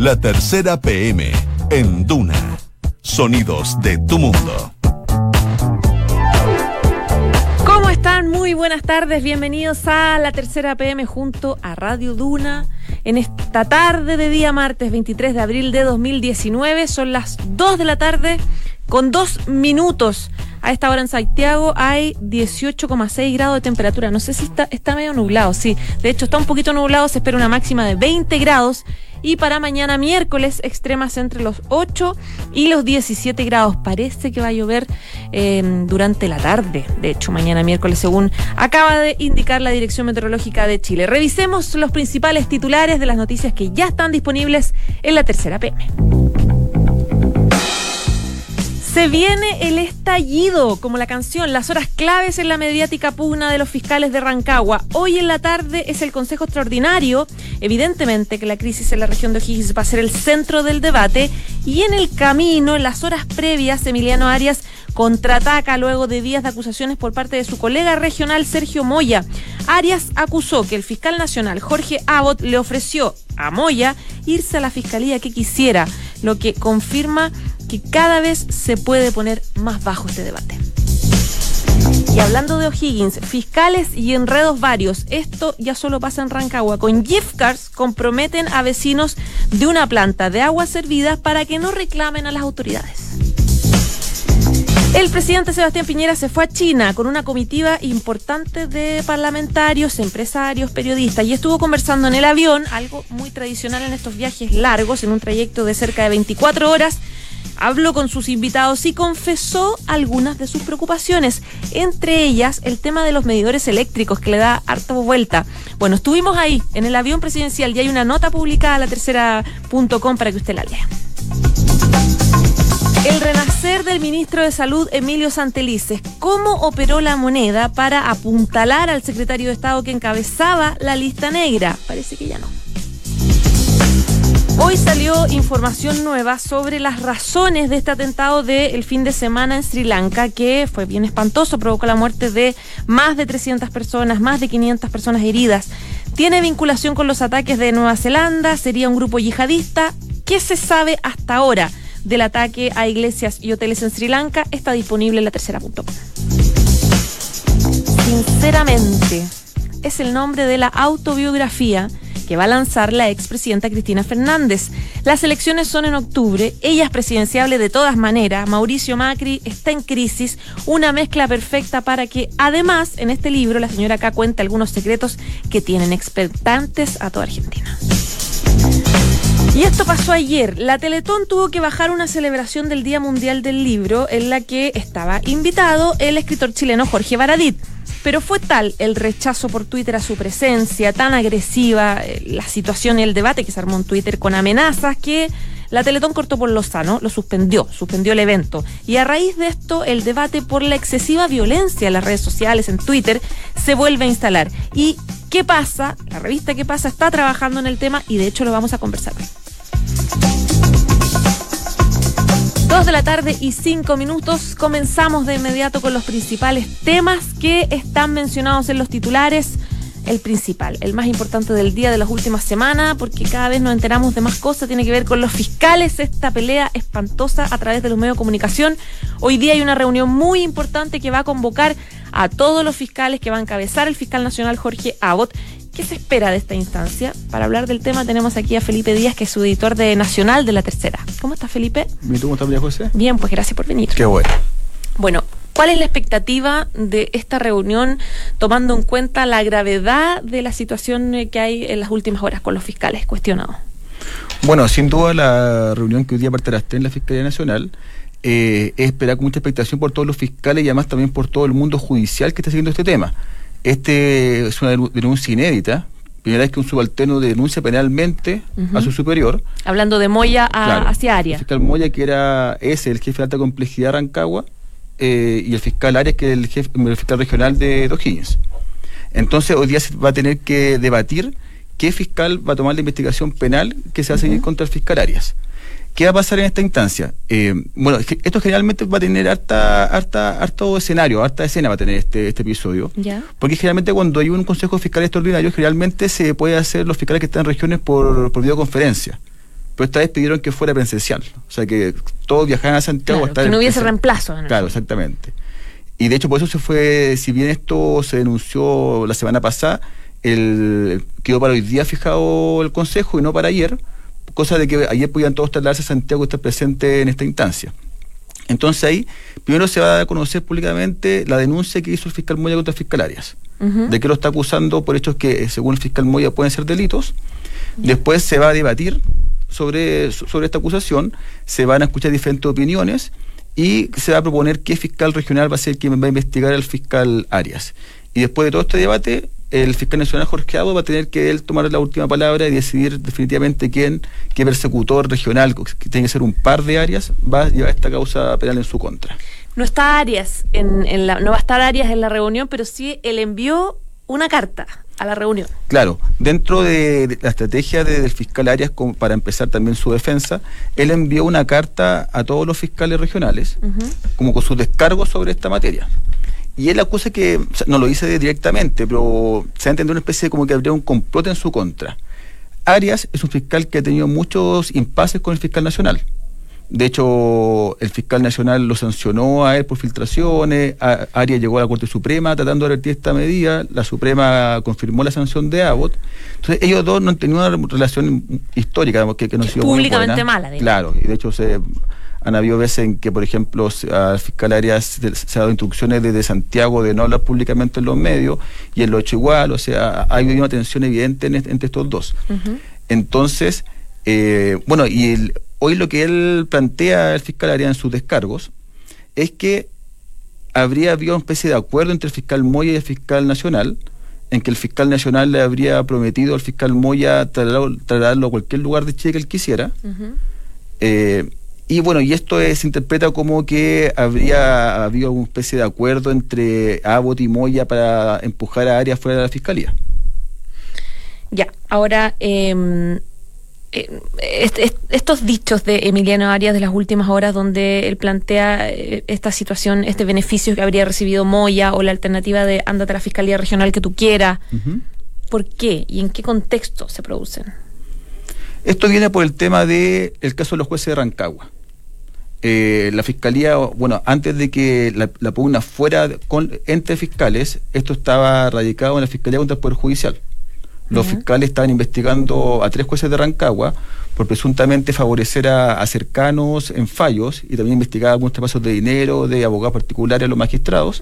La tercera PM en Duna. Sonidos de tu mundo. ¿Cómo están? Muy buenas tardes. Bienvenidos a la tercera PM junto a Radio Duna. En esta tarde de día martes 23 de abril de 2019 son las 2 de la tarde con dos minutos. A esta hora en Santiago hay 18,6 grados de temperatura. No sé si está, está medio nublado, sí. De hecho, está un poquito nublado. Se espera una máxima de 20 grados. Y para mañana miércoles, extremas entre los 8 y los 17 grados. Parece que va a llover eh, durante la tarde. De hecho, mañana miércoles, según acaba de indicar la Dirección Meteorológica de Chile. Revisemos los principales titulares de las noticias que ya están disponibles en la tercera PM. Se viene el estallido, como la canción, las horas claves en la mediática pugna de los fiscales de Rancagua. Hoy en la tarde es el Consejo Extraordinario. Evidentemente que la crisis en la región de O'Higgins va a ser el centro del debate. Y en el camino, en las horas previas, Emiliano Arias contraataca luego de días de acusaciones por parte de su colega regional Sergio Moya. Arias acusó que el fiscal nacional Jorge Abbott le ofreció a Moya irse a la fiscalía que quisiera, lo que confirma que cada vez se puede poner más bajo este debate. Y hablando de O'Higgins, fiscales y enredos varios, esto ya solo pasa en Rancagua. Con gift cards comprometen a vecinos de una planta de aguas servidas para que no reclamen a las autoridades. El presidente Sebastián Piñera se fue a China con una comitiva importante de parlamentarios, empresarios, periodistas y estuvo conversando en el avión, algo muy tradicional en estos viajes largos, en un trayecto de cerca de 24 horas habló con sus invitados y confesó algunas de sus preocupaciones, entre ellas el tema de los medidores eléctricos que le da harta vuelta. Bueno, estuvimos ahí en el avión presidencial y hay una nota publicada en la tercera.com para que usted la lea. El renacer del ministro de Salud, Emilio Santelices. ¿Cómo operó la moneda para apuntalar al secretario de Estado que encabezaba la lista negra? Parece que ya no. Hoy salió información nueva sobre las razones de este atentado del fin de semana en Sri Lanka, que fue bien espantoso, provocó la muerte de más de 300 personas, más de 500 personas heridas. Tiene vinculación con los ataques de Nueva Zelanda, sería un grupo yihadista. ¿Qué se sabe hasta ahora del ataque a iglesias y hoteles en Sri Lanka? Está disponible en la tercera.com. Sinceramente, es el nombre de la autobiografía que va a lanzar la expresidenta Cristina Fernández. Las elecciones son en octubre, ella es presidenciable de todas maneras, Mauricio Macri está en crisis, una mezcla perfecta para que además en este libro la señora acá cuenta algunos secretos que tienen expectantes a toda Argentina. Y esto pasó ayer. La Teletón tuvo que bajar una celebración del Día Mundial del Libro en la que estaba invitado el escritor chileno Jorge Baradit. Pero fue tal el rechazo por Twitter a su presencia, tan agresiva, eh, la situación y el debate que se armó en Twitter con amenazas que la Teletón cortó por lo sano, lo suspendió, suspendió el evento. Y a raíz de esto, el debate por la excesiva violencia en las redes sociales, en Twitter, se vuelve a instalar. ¿Y qué pasa? La revista ¿Qué pasa? está trabajando en el tema y de hecho lo vamos a conversar. De la tarde y cinco minutos. Comenzamos de inmediato con los principales temas que están mencionados en los titulares. El principal, el más importante del día de las últimas semanas, porque cada vez nos enteramos de más cosas, tiene que ver con los fiscales, esta pelea espantosa a través de los medios de comunicación. Hoy día hay una reunión muy importante que va a convocar a todos los fiscales que va a encabezar el fiscal nacional Jorge Abbott ¿Qué se espera de esta instancia? Para hablar del tema tenemos aquí a Felipe Díaz, que es su editor de Nacional de la Tercera. ¿Cómo estás, Felipe? ¿Y tú cómo estás, María José? Bien, pues gracias por venir. Qué bueno. Bueno, ¿cuál es la expectativa de esta reunión tomando en cuenta la gravedad de la situación que hay en las últimas horas con los fiscales cuestionados? Bueno, sin duda la reunión que hoy día partirá en la Fiscalía Nacional eh, es esperar con mucha expectación por todos los fiscales y además también por todo el mundo judicial que está siguiendo este tema. Este es una denuncia inédita. Primera vez que un subalterno denuncia penalmente a su superior. Hablando de Moya hacia Arias. El fiscal Moya, que era ese, el jefe de alta complejidad de Rancagua, eh, y el fiscal Arias, que es el, jefe, el fiscal regional de O'Higgins. Entonces, hoy día se va a tener que debatir qué fiscal va a tomar la investigación penal que se va a seguir contra el fiscal Arias. ¿Qué va a pasar en esta instancia? Eh, bueno, esto generalmente va a tener harta, harta, harto escenario, harta escena va a tener este, este episodio. ¿Ya? Porque generalmente cuando hay un consejo fiscal extraordinario, generalmente se puede hacer los fiscales que están en regiones por, por videoconferencia. pero esta vez pidieron que fuera presencial. O sea, que todos viajaran a Santiago. Claro, que no hubiese reemplazo. claro, exactamente. Y de hecho, por eso se fue, si bien esto se denunció la semana pasada, el, quedó para hoy día fijado el Consejo y no para ayer, cosa de que ayer podían todos trasladarse a Santiago y estar presentes en esta instancia. Entonces ahí, primero se va a conocer públicamente la denuncia que hizo el fiscal Moya contra el fiscal Arias, de que lo está acusando por hechos que, según el fiscal Moya, pueden ser delitos. Después se va a debatir sobre, sobre esta acusación, se van a escuchar diferentes opiniones y se va a proponer qué fiscal regional va a ser quien va a investigar al fiscal Arias. Y después de todo este debate, el fiscal nacional Jorge Abo va a tener que él tomar la última palabra y decidir definitivamente quién, qué persecutor regional, que tiene que ser un par de áreas, va a llevar esta causa penal en su contra. No está Arias en, la, no va a estar Arias en la reunión, pero sí él envió una carta a la reunión. Claro, dentro de, la estrategia del fiscal Arias, para empezar también su defensa, él envió una carta a todos los fiscales regionales, como con sus descargos sobre esta materia. Y él acusa que, no lo dice directamente, pero se ha entendido una especie de como que habría un complot en su contra. Arias es un fiscal que ha tenido muchos impases con el fiscal nacional. De hecho, el fiscal nacional lo sancionó a él por filtraciones. Arias llegó a la Corte Suprema tratando de revertir esta medida. La Suprema confirmó la sanción de Abbott. Entonces, ellos dos no han tenido una relación histórica que, que no ha sido Públicamente mala. Claro, y de hecho se han habido veces en que, por ejemplo, al fiscal Arias se, se, ha dado instrucciones desde Santiago de no hablar públicamente en los medios y él lo hecho igual, o sea, hay una tensión evidente entre estos dos. Entonces, eh, bueno, y hoy lo que él plantea, el fiscal Arias en sus descargos, es que habría habido una especie de acuerdo entre el fiscal Moya y el fiscal nacional, en que el fiscal nacional le habría prometido al fiscal Moya trasladarlo, a cualquier lugar de Chile que él quisiera. Y bueno, y esto se interpreta como que habría habido una especie de acuerdo entre Abbott y Moya para empujar a Arias fuera de la fiscalía. Ya, ahora, em, eh, estos dichos de Emiliano Arias de las últimas horas, donde él plantea eh, esta situación, este beneficio que habría recibido Moya o la alternativa de ándate a la fiscalía regional que tú quieras, ¿por qué y en qué contexto se producen? Esto viene por el tema del el caso de los jueces de Rancagua. Eh, la fiscalía, bueno, antes de que la, pugna fuera con, entre fiscales, esto estaba radicado en la fiscalía contra el Poder Judicial. Los fiscales estaban investigando a tres jueces de Rancagua por presuntamente favorecer a, cercanos en fallos y también investigar algunos traspasos de dinero de abogados particulares a los magistrados.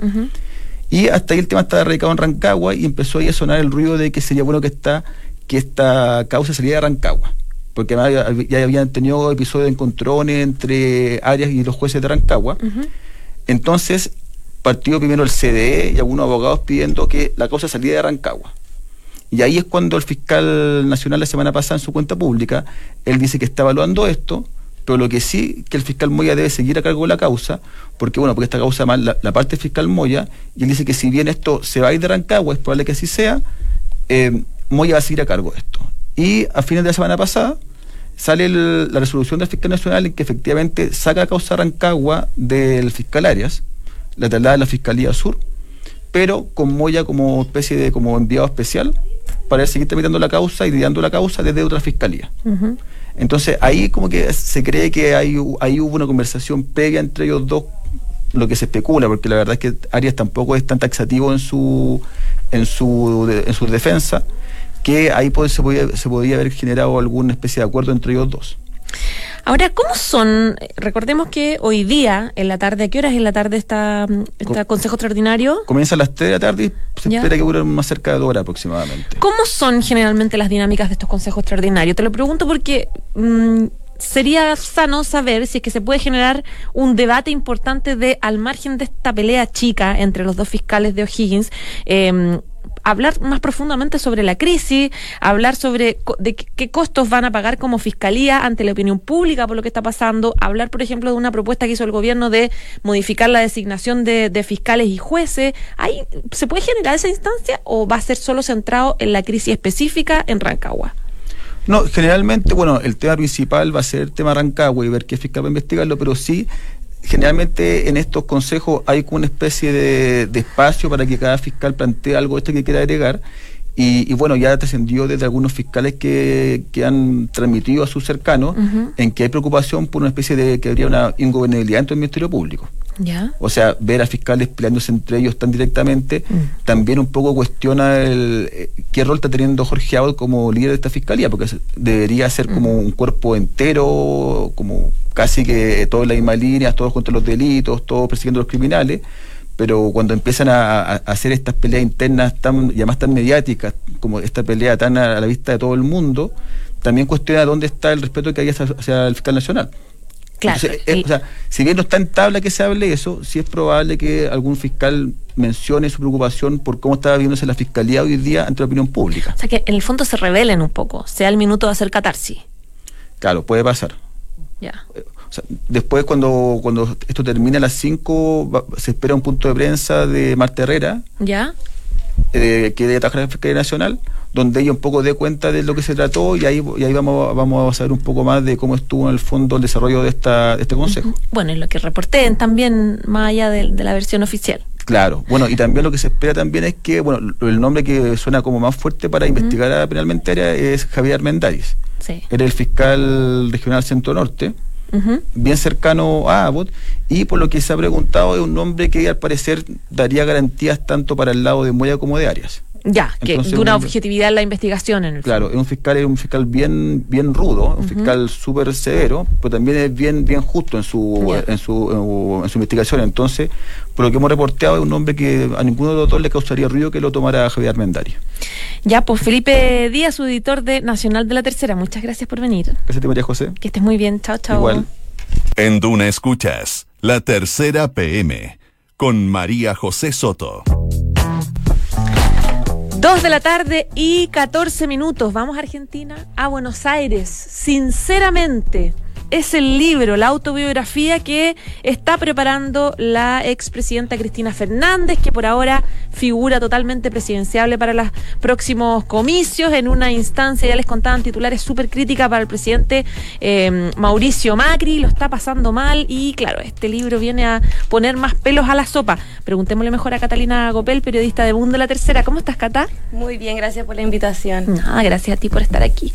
Y hasta ahí el tema estaba radicado en Rancagua y empezó ahí a sonar el ruido de que sería bueno que esta, que esta causa saliera de Rancagua porque ya habían tenido episodios de encontrones entre Arias y los jueces de Rancagua. Entonces, partió primero el CDE y algunos abogados pidiendo que la causa saliera de Rancagua. Y ahí es cuando el fiscal nacional la semana pasada en su cuenta pública, él dice que está evaluando esto, pero lo que sí, que el fiscal Moya debe seguir a cargo de la causa, porque bueno, porque esta causa más la, parte fiscal Moya, y él dice que si bien esto se va a ir de Rancagua, es probable que así sea, eh, Moya va a seguir a cargo de esto. Y a fines de la semana pasada, sale la resolución del fiscal nacional en que efectivamente saca a causa Rancagua del fiscal Arias, la traslada de la Fiscalía Sur, pero con Moya como especie de como enviado especial para seguir tramitando la causa y lidiando la causa desde otra fiscalía. Entonces ahí como que se cree que hay, ahí hubo una conversación previa entre ellos dos, lo que se especula, porque la verdad es que Arias tampoco es tan taxativo en su en su, en su defensa que ahí se, podía, se podía haber generado alguna especie de acuerdo entre ellos dos. Ahora, ¿cómo son? Recordemos que hoy día, en la tarde, ¿a qué horas en la tarde está este consejo extraordinario? Comienza a las 3 de la tarde y se espera que dure más cerca de dos horas aproximadamente. ¿Cómo son generalmente las dinámicas de estos consejos extraordinarios? Te lo pregunto porque mm, sería sano saber si es que se puede generar un debate importante de, al margen de esta pelea chica entre los dos fiscales de O'Higgins, eh, hablar más profundamente sobre la crisis, hablar sobre de qué costos van a pagar como fiscalía ante la opinión pública por lo que está pasando, hablar, por ejemplo, de una propuesta que hizo el gobierno de modificar la designación de, fiscales y jueces. ¿Hay, ¿Se puede generar esa instancia o va a ser solo centrado en la crisis específica en Rancagua? No, generalmente, bueno, el tema principal va a ser el tema Rancagua y ver qué fiscal va a investigarlo, pero sí generalmente en estos consejos hay una especie de, espacio para que cada fiscal plantee algo esto que quiera agregar Y, bueno, ya trascendió desde algunos fiscales que, que, han transmitido a sus cercanos en que hay preocupación por una especie de que habría una ingobernabilidad dentro del Ministerio Público. ¿Ya? O sea, ver a fiscales peleándose entre ellos tan directamente, mm. también un poco cuestiona el, eh, qué rol está teniendo Jorge Abad como líder de esta fiscalía, porque debería ser como mm. un cuerpo entero, como casi que todos en la misma línea, todos contra los delitos, todos persiguiendo a los criminales pero cuando empiezan a, hacer estas peleas internas tan, y además tan mediáticas, como esta pelea tan a, la vista de todo el mundo, también cuestiona dónde está el respeto que hay hacia, el fiscal nacional. Claro. o sea, si bien no está en tabla que se hable eso, sí es probable que algún fiscal mencione su preocupación por cómo está viéndose la fiscalía hoy día ante la opinión pública. O sea, que en el fondo se revelen un poco, sea el minuto de hacer catarsis. Claro, puede pasar. Ya. Después, cuando, cuando esto termine a las 5, se espera un punto de prensa de Marta Herrera. ¿Ya? Eh, que de la Fiscalía Nacional, donde ella un poco dé cuenta de lo que se trató y ahí, y ahí vamos, vamos a saber un poco más de cómo estuvo en el fondo el desarrollo de, esta, este consejo. Bueno, y lo que reporten también, más allá de, la versión oficial. Claro, bueno, y también lo que se espera también es que, bueno, el nombre que suena como más fuerte para investigar a penalmente es Javier Armendáriz. Sí. Era el fiscal regional Centro Norte bien cercano a Abbott, y por lo que se ha preguntado es un nombre que al parecer daría garantías tanto para el lado de Moya como de Arias. Ya, que de una objetividad en la investigación en el Claro, es un fiscal, es un fiscal bien, bien rudo, un fiscal súper severo, pero también es bien, bien justo en su, en su, en su investigación. Entonces, por lo que hemos reporteado, es un hombre que a ninguno de los dos le causaría ruido que lo tomara Javier Armendario. Ya, pues Felipe Díaz, su editor de Nacional de la Tercera, muchas gracias por venir. Gracias a María José. Que estés muy bien, chao, chao. Igual. En Duna Escuchas, la Tercera PM, con María José Soto. Dos de la tarde y 14 minutos. Vamos a Argentina, a Buenos Aires. Sinceramente es el libro, la autobiografía que está preparando la expresidenta Cristina Fernández, que por ahora figura totalmente presidenciable para los próximos comicios, en una instancia, ya les contaban titulares súper crítica para el presidente eh, Mauricio Macri, lo está pasando mal y claro, este libro viene a poner más pelos a la sopa. Preguntémosle mejor a Catalina Gopel, periodista de Mundo La Tercera. ¿Cómo estás, Cata? Muy bien, gracias por la invitación. Ah, gracias a ti por estar aquí.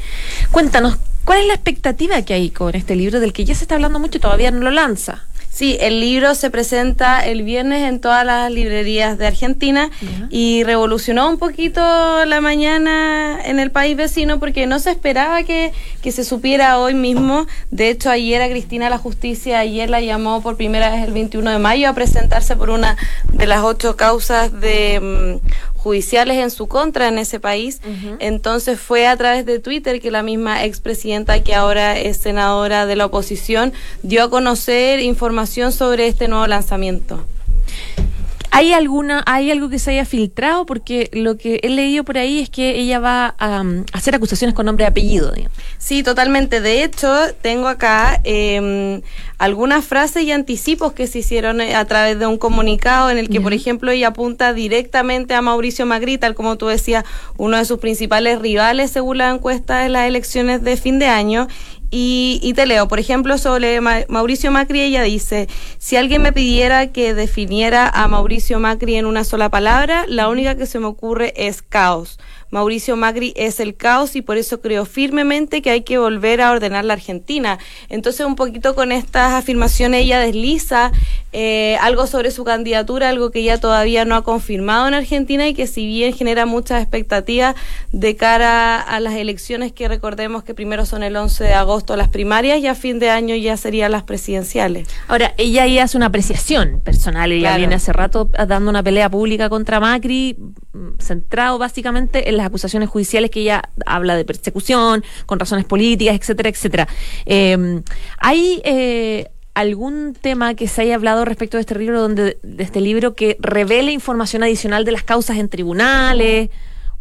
Cuéntanos, ¿Cuál es la expectativa que hay con este libro del que ya se está hablando mucho y todavía no lo lanza? Sí, el libro se presenta el viernes en todas las librerías de Argentina y revolucionó un poquito la mañana en el país vecino porque no se esperaba que, que, se supiera hoy mismo. De hecho, ayer a Cristina la Justicia, ayer la llamó por primera vez el 21 de mayo a presentarse por una de las ocho causas de mm, judiciales en su contra en ese país. Entonces fue a través de Twitter que la misma expresidenta, que ahora es senadora de la oposición, dio a conocer información sobre este nuevo lanzamiento. ¿Hay alguna, hay algo que se haya filtrado? Porque lo que he leído por ahí es que ella va a, um, hacer acusaciones con nombre y apellido. Sí, totalmente. De hecho, tengo acá em, algunas frases y anticipos que se hicieron eh, a través de un comunicado en el que, por ejemplo, ella apunta directamente a Mauricio Magri, tal como tú decías, uno de sus principales rivales según la encuesta de las elecciones de fin de año y, te leo, por ejemplo, sobre Mauricio Macri, ella dice, si alguien me pidiera que definiera a Mauricio Macri en una sola palabra, la única que se me ocurre es caos. Mauricio Macri es el caos y por eso creo firmemente que hay que volver a ordenar la Argentina. Entonces, un poquito con estas afirmaciones ella desliza eh, algo sobre su candidatura, algo que ella todavía no ha confirmado en Argentina y que si bien genera muchas expectativas de cara a las elecciones que recordemos que primero son el 11 de agosto las primarias y a fin de año ya serían las presidenciales. Ahora, ella ya hace una apreciación personal, ella viene hace rato dando una pelea pública contra Macri, centrado básicamente en las acusaciones judiciales que ella habla de persecución, con razones políticas, etcétera, etcétera. Eh, hay eh, algún tema que se haya hablado respecto de este libro, donde de este libro que revele información adicional de las causas en tribunales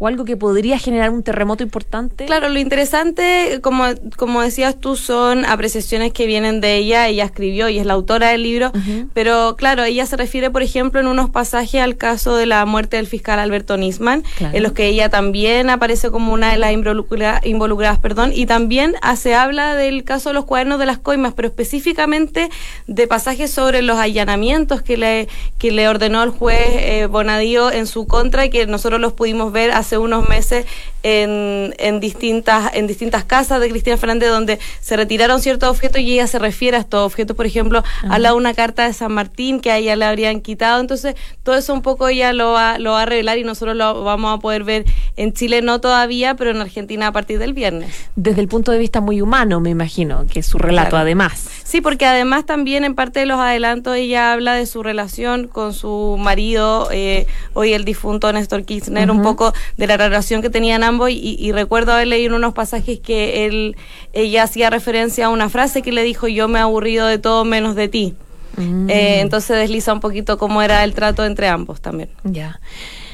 o algo que podría generar un terremoto importante? Claro, lo interesante, como, como decías tú, son apreciaciones que vienen de ella. Ella escribió y es la autora del libro, pero claro, ella se refiere, por ejemplo, en unos pasajes al caso de la muerte del fiscal Alberto Nisman, en los que ella también aparece como una de las involucradas, perdón, y también se habla del caso de los cuadernos de las coimas, pero específicamente de pasajes sobre los allanamientos que le, que le ordenó el juez eh, Bonadío en su contra y que nosotros los pudimos ver hace hace unos meses en, en, distintas, en distintas casas de Cristina Fernández donde se retiraron ciertos objetos y ella se refiere a estos objetos. Por ejemplo, habla de una carta de San Martín que a ella le habrían quitado. Entonces, todo eso un poco ella lo va, lo va a revelar y nosotros lo vamos a poder ver en Chile, no todavía, pero en Argentina a partir del viernes. Desde el punto de vista muy humano, me imagino, que es su relato además. Sí, porque además también en parte de los adelantos ella habla de su relación con su marido, eh, hoy el difunto Néstor Kirchner, un poco de la relación que tenían ambos y, recuerdo haber leído unos pasajes que él, ella hacía referencia a una frase que le dijo yo me he aburrido de todo menos de ti. Mm. Eh, entonces desliza un poquito cómo era el trato entre ambos también. Ya.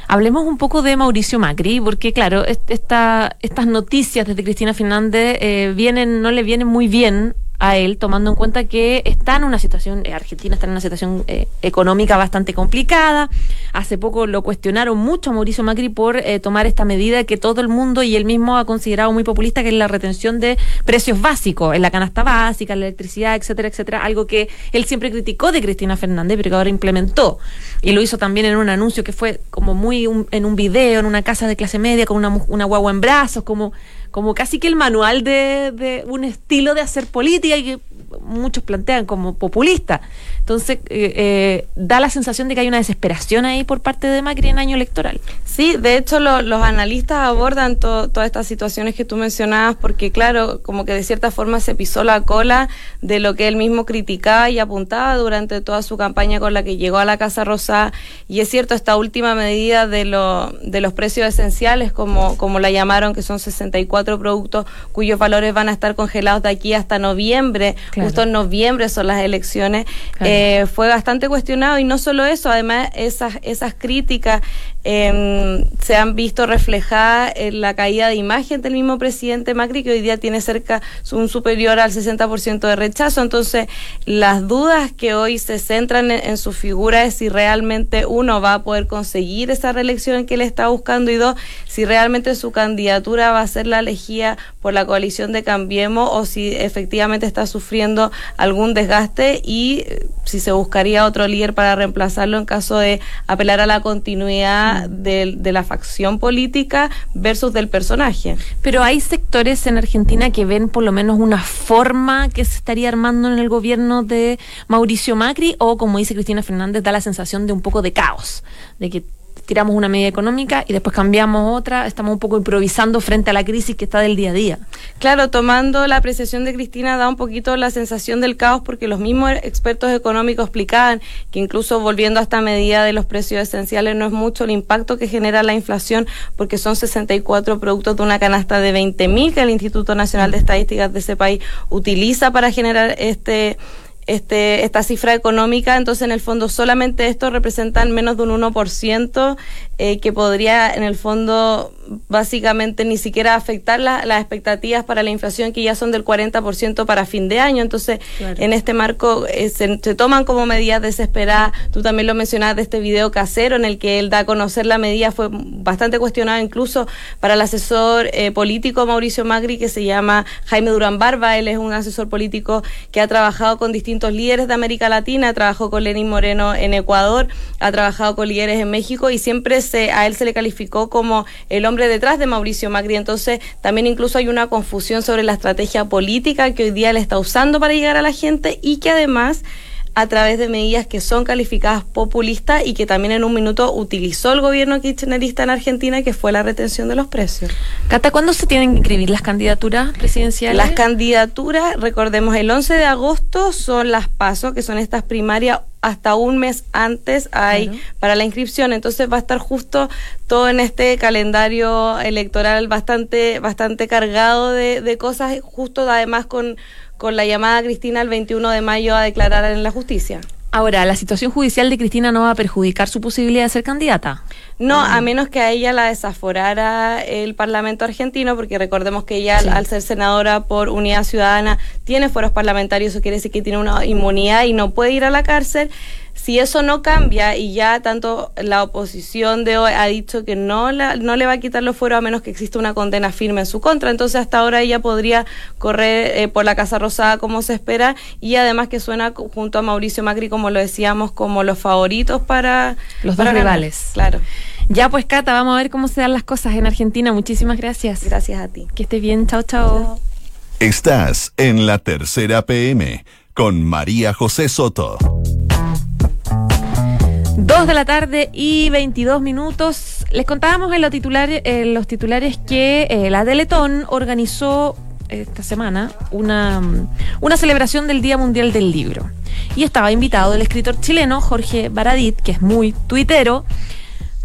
Hablemos un poco de Mauricio Macri, porque claro, esta, estas noticias desde Cristina Fernández eh, vienen, no le vienen muy bien a él, tomando en cuenta que está en una situación, eh, Argentina está en una situación eh, económica bastante complicada. Hace poco lo cuestionaron mucho a Mauricio Macri por eh, tomar esta medida que todo el mundo y él mismo ha considerado muy populista, que es la retención de precios básicos en la canasta básica, la electricidad, etcétera, etcétera. Algo que él siempre criticó de Cristina Fernández, pero que ahora implementó. Y lo hizo también en un anuncio que fue como muy en un video, en una casa de clase media, con una, una guagua en brazos, como como casi que el manual de, de un estilo de hacer política y que muchos plantean como populista. Entonces, eh, eh, da la sensación de que hay una desesperación ahí por parte de Macri en año electoral. Sí, de hecho los analistas abordan todas estas situaciones que tú mencionabas porque, claro, como que de cierta forma se pisó la cola de lo que él mismo criticaba y apuntaba durante toda su campaña con la que llegó a la Casa Rosa. Y es cierto, esta última medida de, lo, de los precios esenciales, como, como la llamaron, que son 64 productos cuyos valores van a estar congelados de aquí hasta noviembre, justo en noviembre son las elecciones. Eh, fue bastante cuestionado y no solo eso, además esas, esas críticas eh, se han visto reflejadas en la caída de imagen del mismo presidente Macri, que hoy día tiene cerca un superior al 60% de rechazo. Entonces, las dudas que hoy se centran en, su figura es si realmente uno va a poder conseguir esa reelección que él está buscando y dos, si realmente su candidatura va a ser la elegida por la coalición de Cambiemos o si efectivamente está sufriendo algún desgaste y si se buscaría otro líder para reemplazarlo en caso de apelar a la continuidad mm. de, la facción política versus del personaje. Pero hay sectores en Argentina que ven por lo menos una forma que se estaría armando en el gobierno de Mauricio Macri o como dice Cristina Fernández da la sensación de un poco de caos, de que tiramos una medida económica y después cambiamos otra, estamos un poco improvisando frente a la crisis que está del día a día. Claro, tomando la apreciación de Cristina da un poquito la sensación del caos porque los mismos expertos económicos explicaban que incluso volviendo a esta medida de los precios esenciales no es mucho el impacto que genera la inflación porque son 64 productos de una canasta de 20.000 que el Instituto Nacional de Estadísticas de ese país utiliza para generar este este, esta cifra económica, entonces en el fondo solamente esto representan menos de un 1% eh, que podría en el fondo básicamente ni siquiera afectar las expectativas para la inflación que ya son del 40% para fin de año. Entonces, en este marco eh, se, toman como medidas desesperadas. Tú también lo mencionabas de este video casero en el que él da a conocer la medida. Fue bastante cuestionado incluso para el asesor eh, político Mauricio Magri, que se llama Jaime Durán Barba. Él es un asesor político que ha trabajado con distintos líderes de América Latina, trabajó con Lenín Moreno en Ecuador, ha trabajado con líderes en México y siempre a él se le calificó como el hombre detrás de Mauricio Macri. Entonces, también incluso hay una confusión sobre la estrategia política que hoy día él está usando para llegar a la gente y que además a través de medidas que son calificadas populistas y que también en un minuto utilizó el gobierno kirchnerista en Argentina, que fue la retención de los precios. Cata, ¿cuándo se tienen que inscribir las candidaturas presidenciales? Las candidaturas, recordemos, el 11 de agosto son las PASO, que son estas primarias hasta un mes antes hay para la inscripción, entonces va a estar justo todo en este calendario electoral bastante bastante cargado de, de cosas, justo además con con la llamada Cristina el 21 de mayo a declarar en la justicia. Ahora, ¿la situación judicial de Cristina no va a perjudicar su posibilidad de ser candidata? No, a menos que a ella la desaforara el Parlamento argentino, porque recordemos que ella, al ser senadora por Unidad Ciudadana, tiene foros parlamentarios, eso quiere decir que tiene una inmunidad y no puede ir a la cárcel. Si eso no cambia y ya tanto la oposición de hoy ha dicho que no, no le va a quitar los fueros a menos que exista una condena firme en su contra, entonces hasta ahora ella podría correr eh, por la Casa Rosada como se espera y además que suena junto a Mauricio Macri, como lo decíamos, como los favoritos para los dos rivales. Claro. Ya pues Cata, vamos a ver cómo se dan las cosas en Argentina. Muchísimas gracias. Gracias a ti. Que estés bien. Chao, chao. Estás en la tercera PM con María José Soto. Dos de la tarde y 22 minutos. Les contábamos en los titulares, en los titulares que eh, la Teletón organizó esta semana una, una celebración del Día Mundial del Libro. Y estaba invitado el escritor chileno Jorge Baradit, que es muy tuitero,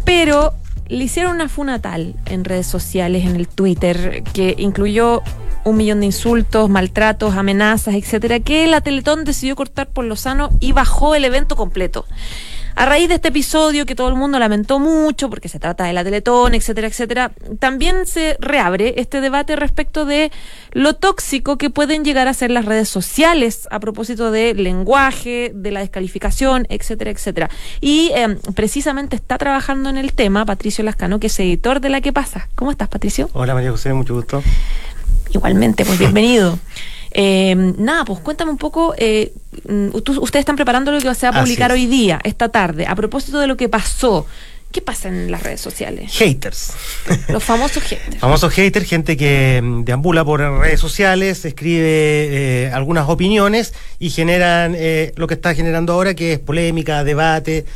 pero le hicieron una funa tal en redes sociales, en el Twitter, que incluyó un millón de insultos, maltratos, amenazas, etcétera, que la Teletón decidió cortar por lo sano y bajó el evento completo. A raíz de este episodio que todo el mundo lamentó mucho porque se trata de la Teletón, etcétera, etcétera, también se reabre este debate respecto de lo tóxico que pueden llegar a ser las redes sociales a propósito de lenguaje, de la descalificación, etcétera, etcétera. Y eh, precisamente está trabajando en el tema Patricio Lascano, que es editor de La Que Pasa. ¿Cómo estás, Patricio? Hola, María José, mucho gusto. Igualmente, pues bienvenido. Eh, nada, pues cuéntame un poco, eh, ustedes están preparando lo que se va a publicar hoy día, esta tarde, a propósito de lo que pasó. ¿Qué pasa en las redes sociales? Haters. Los famosos haters. famosos haters, gente que mm, deambula por redes sociales, escribe eh, algunas opiniones y generan eh, lo que está generando ahora, que es polémica, debate.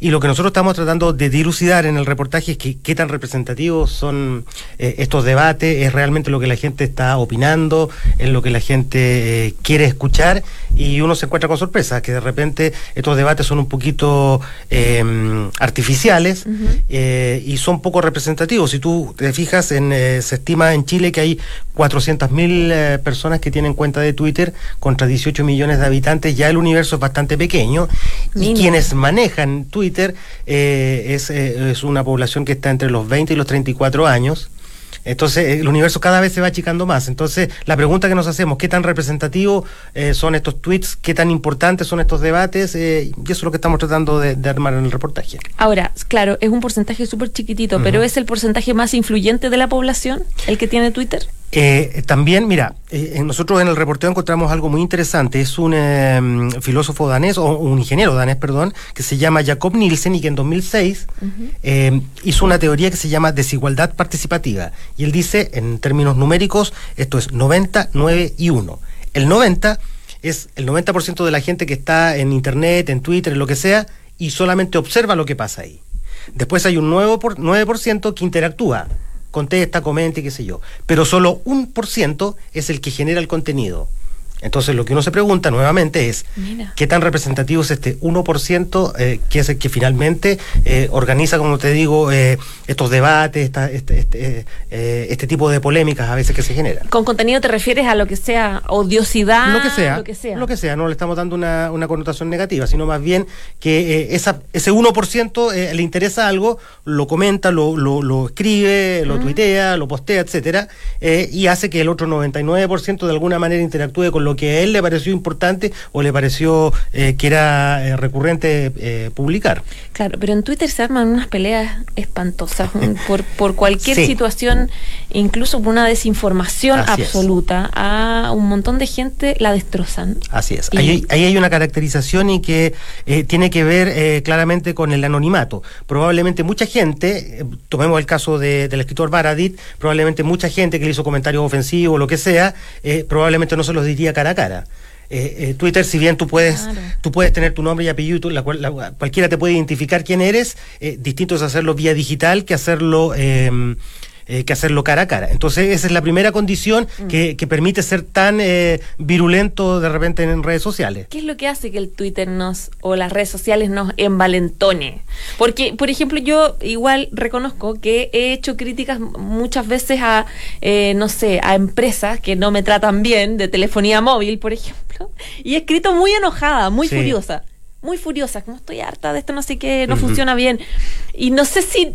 Y lo que nosotros estamos tratando de dilucidar en el reportaje es que qué tan representativos son eh, estos debates, es realmente lo que la gente está opinando, es lo que la gente eh, quiere escuchar y uno se encuentra con sorpresa, que de repente estos debates son un poquito em, artificiales eh, y son poco representativos. Si tú te fijas, en, se estima en Chile que hay 400.000 personas que tienen cuenta de Twitter contra 18 millones de habitantes, ya el universo es bastante pequeño y quienes manejan Twitter eh, es, eh, es una población que está entre los 20 y los 34 años. Entonces, el universo cada vez se va achicando más. Entonces, la pregunta que nos hacemos, ¿qué tan representativos eh, son estos tweets? ¿Qué tan importantes son estos debates? y eso es lo que estamos tratando de, armar en el reportaje. Ahora, claro, es un porcentaje súper chiquitito, pero ¿es el porcentaje más influyente de la población el que tiene Twitter? Eh, también, mira, eh, nosotros en el reporteo encontramos algo muy interesante. Es un em, filósofo danés, o un ingeniero danés, perdón, que se llama Jacob Nielsen y que en 2006 em, hizo una teoría que se llama desigualdad participativa. Y él dice, en términos numéricos, esto es 90, 9 y 1. El 90 es el 90% de la gente que está en Internet, en Twitter, en lo que sea, y solamente observa lo que pasa ahí. Después hay un 9%, por, 9 que interactúa contesta, comenta y qué sé yo. Pero solo un por ciento es el que genera el contenido. Entonces lo que uno se pregunta nuevamente es, ¿qué tan representativo es este 1% eh, que es el que finalmente eh, organiza, como te digo, eh, estos debates, este, este, este, tipo de polémicas a veces que se generan? ¿Con contenido te refieres a lo que sea odiosidad? Lo que sea, lo que sea. Lo que sea, no le estamos dando una, connotación negativa, sino más bien que esa, ese 1% le interesa algo, lo comenta, lo, lo, escribe, lo tuitea, lo postea, etcétera, y hace que el otro 99% de alguna manera interactúe con lo que a él le pareció importante o le pareció eh, que era eh, recurrente eh, publicar. Claro, pero en Twitter se arman unas peleas espantosas por, por cualquier situación, incluso por una desinformación absoluta. A un montón de gente la destrozan. Así es. Ahí, hay una caracterización y que tiene que ver claramente con el anonimato. Probablemente mucha gente, tomemos el caso del escritor Baradit, probablemente mucha gente que le hizo comentarios ofensivos o lo que sea, probablemente no se los diría cara a cara. Eh, eh, Twitter, si bien tú puedes, tú puedes tener tu nombre y apellido, la, cualquiera te puede identificar quién eres, eh, distinto es hacerlo vía digital que hacerlo em, eh, que hacerlo cara a cara. Entonces, esa es la primera condición mm. que, que, permite ser tan eh, virulento de repente en, redes sociales. ¿Qué es lo que hace que el Twitter nos o las redes sociales nos envalentone? Porque, por ejemplo, yo igual reconozco que he hecho críticas muchas veces a, eh, no sé, a empresas que no me tratan bien, de telefonía móvil, por ejemplo, y he escrito muy enojada, muy furiosa muy furiosa, como estoy harta de esto, no sé qué, no funciona bien. Y no sé si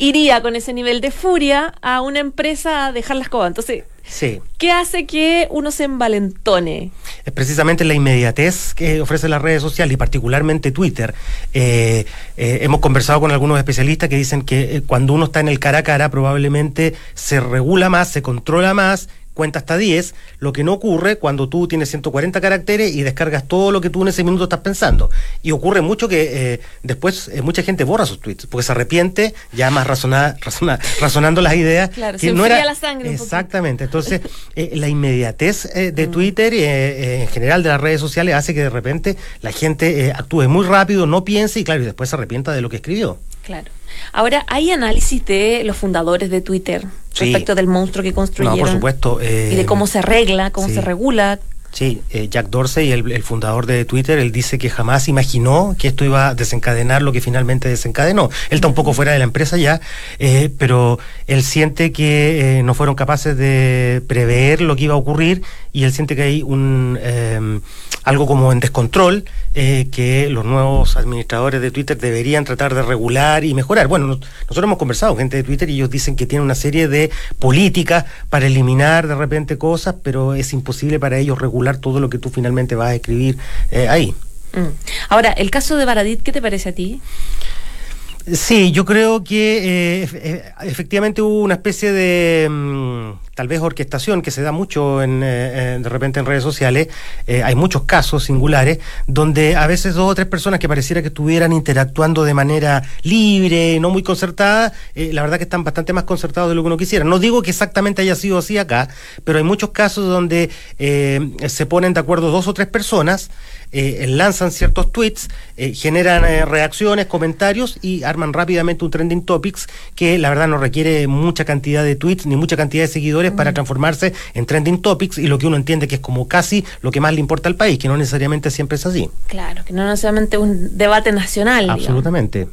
iría con ese nivel de furia a una empresa a dejar las cosas. Entonces, sí. ¿qué hace que uno se envalentone? Es precisamente la inmediatez que ofrece las redes sociales y particularmente Twitter. Eh, eh, hemos conversado con algunos especialistas que dicen que eh, cuando uno está en el cara a cara probablemente se regula más, se controla más cuenta hasta 10, lo que no ocurre cuando tú tienes 140 caracteres y descargas todo lo que tú en ese minuto estás pensando. Y ocurre mucho que eh, después eh, mucha gente borra sus tweets porque se arrepiente ya más razona, razona- razonando las ideas. Claro, que se no era, la sangre. Exactamente. Entonces, eh, la inmediatez eh, Mm. de Twitter, eh, eh, en general de las redes sociales, hace que de repente la gente actúe muy rápido, no piense y claro, y después se arrepienta de lo que escribió. Claro. Ahora, ¿hay análisis de los fundadores de Twitter Sí. respecto del monstruo que construyeron? No, por supuesto. eh, Y de cómo se arregla, cómo sí. se regula. Sí, eh, Jack Dorsey, el, el fundador de Twitter, él dice que jamás imaginó que esto iba a desencadenar lo que finalmente desencadenó. Él tampoco fuera de la empresa ya, eh, pero él siente que eh, no fueron capaces de prever lo que iba a ocurrir y él siente que hay un eh, algo como en descontrol eh, que los nuevos administradores de Twitter deberían tratar de regular y mejorar. Bueno, nos- nosotros hemos conversado con gente de Twitter y ellos dicen que tienen una serie de políticas para eliminar de repente cosas, pero es imposible para ellos regular todo lo que tú finalmente vas a escribir eh, ahí. Mm. Ahora, el caso de Baradit, ¿qué te parece a ti? Sí, yo creo que eh, eh, efectivamente hubo una especie de mm, tal vez orquestación que se da mucho en, eh, eh, de repente en redes sociales. Eh, hay muchos casos singulares donde a veces dos o tres personas que pareciera que estuvieran interactuando de manera libre, no muy concertada, la verdad que están bastante más concertados de lo que uno quisiera. No digo que exactamente haya sido así acá, pero hay muchos casos donde se ponen de acuerdo dos o tres personas eh, lanzan ciertos tweets, eh, generan eh, reacciones, comentarios y arman rápidamente un trending topics que la verdad no requiere mucha cantidad de tweets ni mucha cantidad de seguidores para transformarse en trending topics y lo que uno entiende que es como casi lo que más le importa al país, que no necesariamente siempre es así. Claro, que no necesariamente un debate nacional. Absolutamente.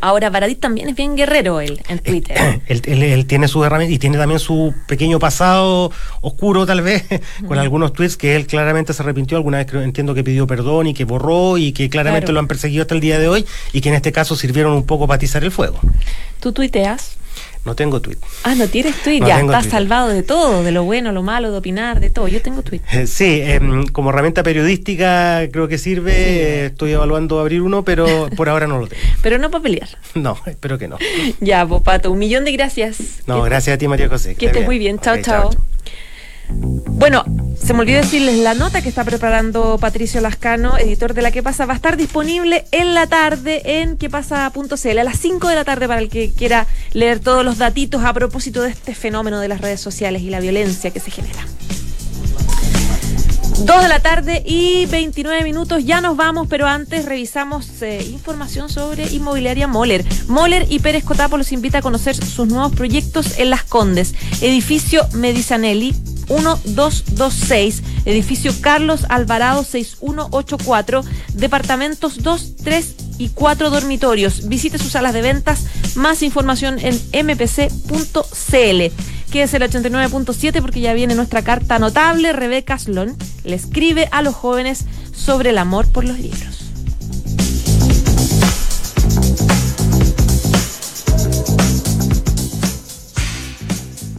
Ahora, Baradit también es bien guerrero él en Twitter. Él, él- él tiene su herramienta y tiene también su pequeño pasado oscuro, tal vez, con algunos tweets que él claramente se arrepintió. Alguna vez creo- entiendo que pidió perdón y que borró y que claramente Claro. lo han perseguido hasta el día de hoy y que en este caso sirvieron un poco para atizar el fuego. ¿Tú tuiteas? No tengo tweet. Ah, no tienes tweet. No ya estás Twitter. salvado de todo, de lo bueno, lo malo, de opinar, de todo. Yo tengo tweet. Eh, Sí, em, como herramienta periodística creo que sirve. eh, Estoy evaluando abrir uno, pero por ahora no lo tengo. Pero no para pelear. No, espero que no. Ya, Popato, un millón de gracias. No, Que- gracias a ti, María José. Que estés muy bien. Chao, chao. Bueno, se me olvidó decirles, la nota que está preparando Patricio Lascano, editor de La Que Pasa, va a estar disponible en la tarde en quepasa.cl, a las 5 de la tarde para el que quiera leer todos los datitos a propósito de este fenómeno de las redes sociales y la violencia que se genera. 2 de la tarde y 29 minutos, ya nos vamos, pero antes revisamos eh, información sobre Inmobiliaria Moller. Moller y Pérez Cotapo los invita a conocer sus nuevos proyectos en Las Condes. Edificio Medisanelli 1226, edificio Carlos Alvarado 6184, departamentos 2, 3 y 4 dormitorios. Visite sus salas de ventas, más información en mpc.cl. Quédese el 89.7 porque ya viene nuestra carta notable. Rebeca Slon le escribe a los jóvenes sobre el amor por los libros.